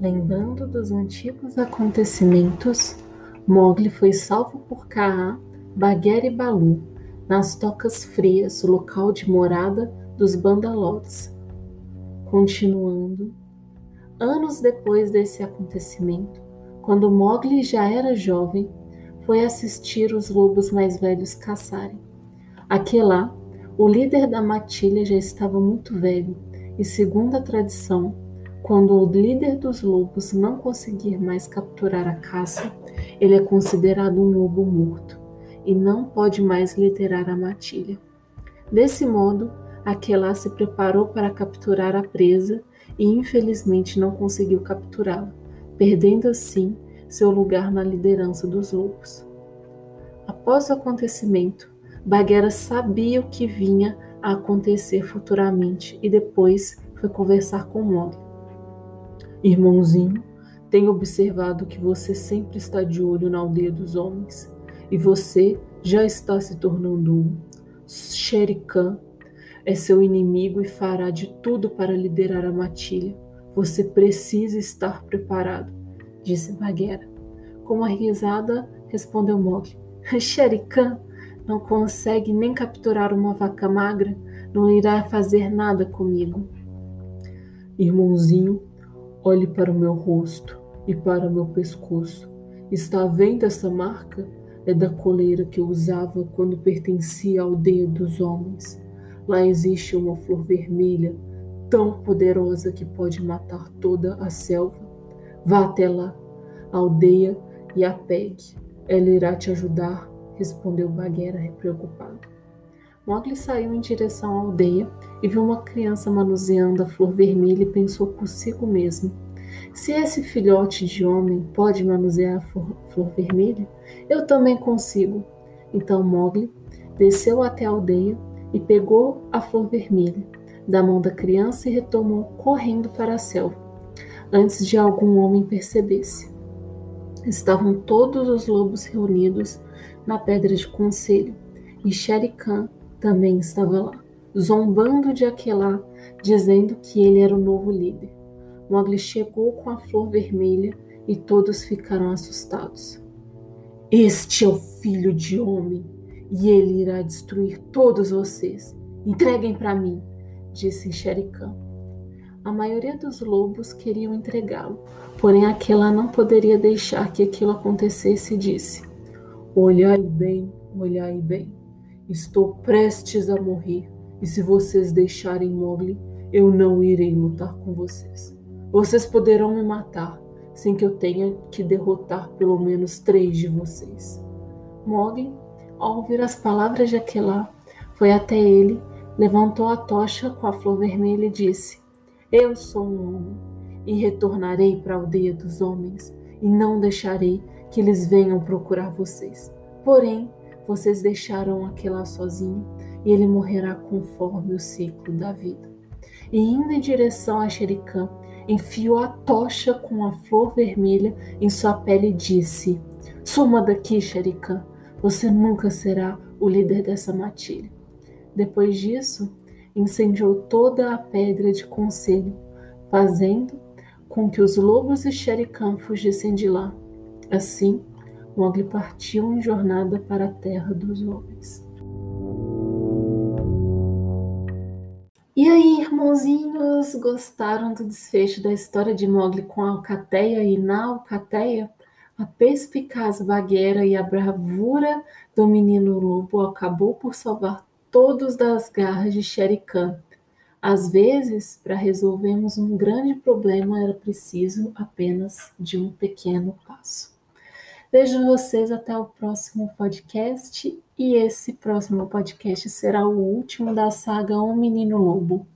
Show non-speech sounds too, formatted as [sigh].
Lembrando dos antigos acontecimentos, Mogli foi salvo por Kaa, Bagheera e Balu, nas tocas frias, local de morada dos Bandalotes. Continuando, anos depois desse acontecimento, quando Mogli já era jovem, foi assistir os lobos mais velhos caçarem. Aquelá, o líder da matilha já estava muito velho, e segundo a tradição, quando o líder dos lobos não conseguir mais capturar a caça, ele é considerado um lobo morto e não pode mais liderar a matilha. Desse modo, Aquelá se preparou para capturar a presa e infelizmente não conseguiu capturá-la, perdendo assim seu lugar na liderança dos lobos. Após o acontecimento, Bagheera sabia o que vinha a acontecer futuramente e depois foi conversar com Mowgli. Irmãozinho, tenho observado que você sempre está de olho na aldeia dos homens e você já está se tornando um. Sherikan é seu inimigo e fará de tudo para liderar a matilha. Você precisa estar preparado, disse Bagheera. Com uma risada, respondeu Mowgli. Sherikan [laughs] não consegue nem capturar uma vaca magra, não irá fazer nada comigo. Irmãozinho, olhe para o meu rosto e para o meu pescoço. Está vendo essa marca? É da coleira que eu usava quando pertencia à aldeia dos homens. Lá existe uma flor vermelha tão poderosa que pode matar toda a selva. Vá até lá, aldeia, e a pegue. Ela irá te ajudar, respondeu Bagheera preocupado. Mowgli saiu em direção à aldeia e viu uma criança manuseando a flor vermelha e pensou consigo mesmo: se esse filhote de homem pode manusear a flor, flor vermelha, eu também consigo. Então Mowgli desceu até a aldeia e pegou a flor vermelha da mão da criança e retomou correndo para a selva, antes de algum homem percebesse. Estavam todos os lobos reunidos na pedra de conselho, e Shere Khan também estava lá, zombando de Aquelá, dizendo que ele era o novo líder. Mowgli chegou com a flor vermelha e todos ficaram assustados. Este é o filho de homem, e ele irá destruir todos vocês. Entreguem para mim, disse Khan. A maioria dos lobos queriam entregá-lo, porém Aquela não poderia deixar que aquilo acontecesse e disse: Olhai bem, olhai bem. Estou prestes a morrer, e se vocês deixarem Mowgli, eu não irei lutar com vocês. Vocês poderão me matar, sem que eu tenha que derrotar pelo menos três de vocês. Mowgli, ao ouvir as palavras de Aquelá, foi até ele, levantou a tocha com a flor vermelha e disse: Eu sou um homem, e retornarei para a aldeia dos homens, e não deixarei que eles venham procurar vocês. Porém, vocês deixaram Aquelá sozinho e ele morrerá conforme o ciclo da vida. E indo em direção a Xericã, enfiou a tocha com a flor vermelha em sua pele e disse: Suma daqui, Xericã, você nunca será o líder dessa matilha. Depois disso, incendiou toda a pedra de conselho, fazendo com que os lobos e Xericã fugissem de lá. Assim, Mowgli partiu em jornada para a terra dos homens. E aí, irmãozinhos, gostaram do desfecho da história de Mowgli com a Alcateia e na Alcateia? A perspicaz vagueira e a bravura do menino lobo acabou por salvar todos das garras de Shere Khan. Às vezes, para resolvermos um grande problema, era preciso apenas de um pequeno passo. Vejo vocês até o próximo podcast e esse próximo podcast será o último da saga Um Menino Lobo.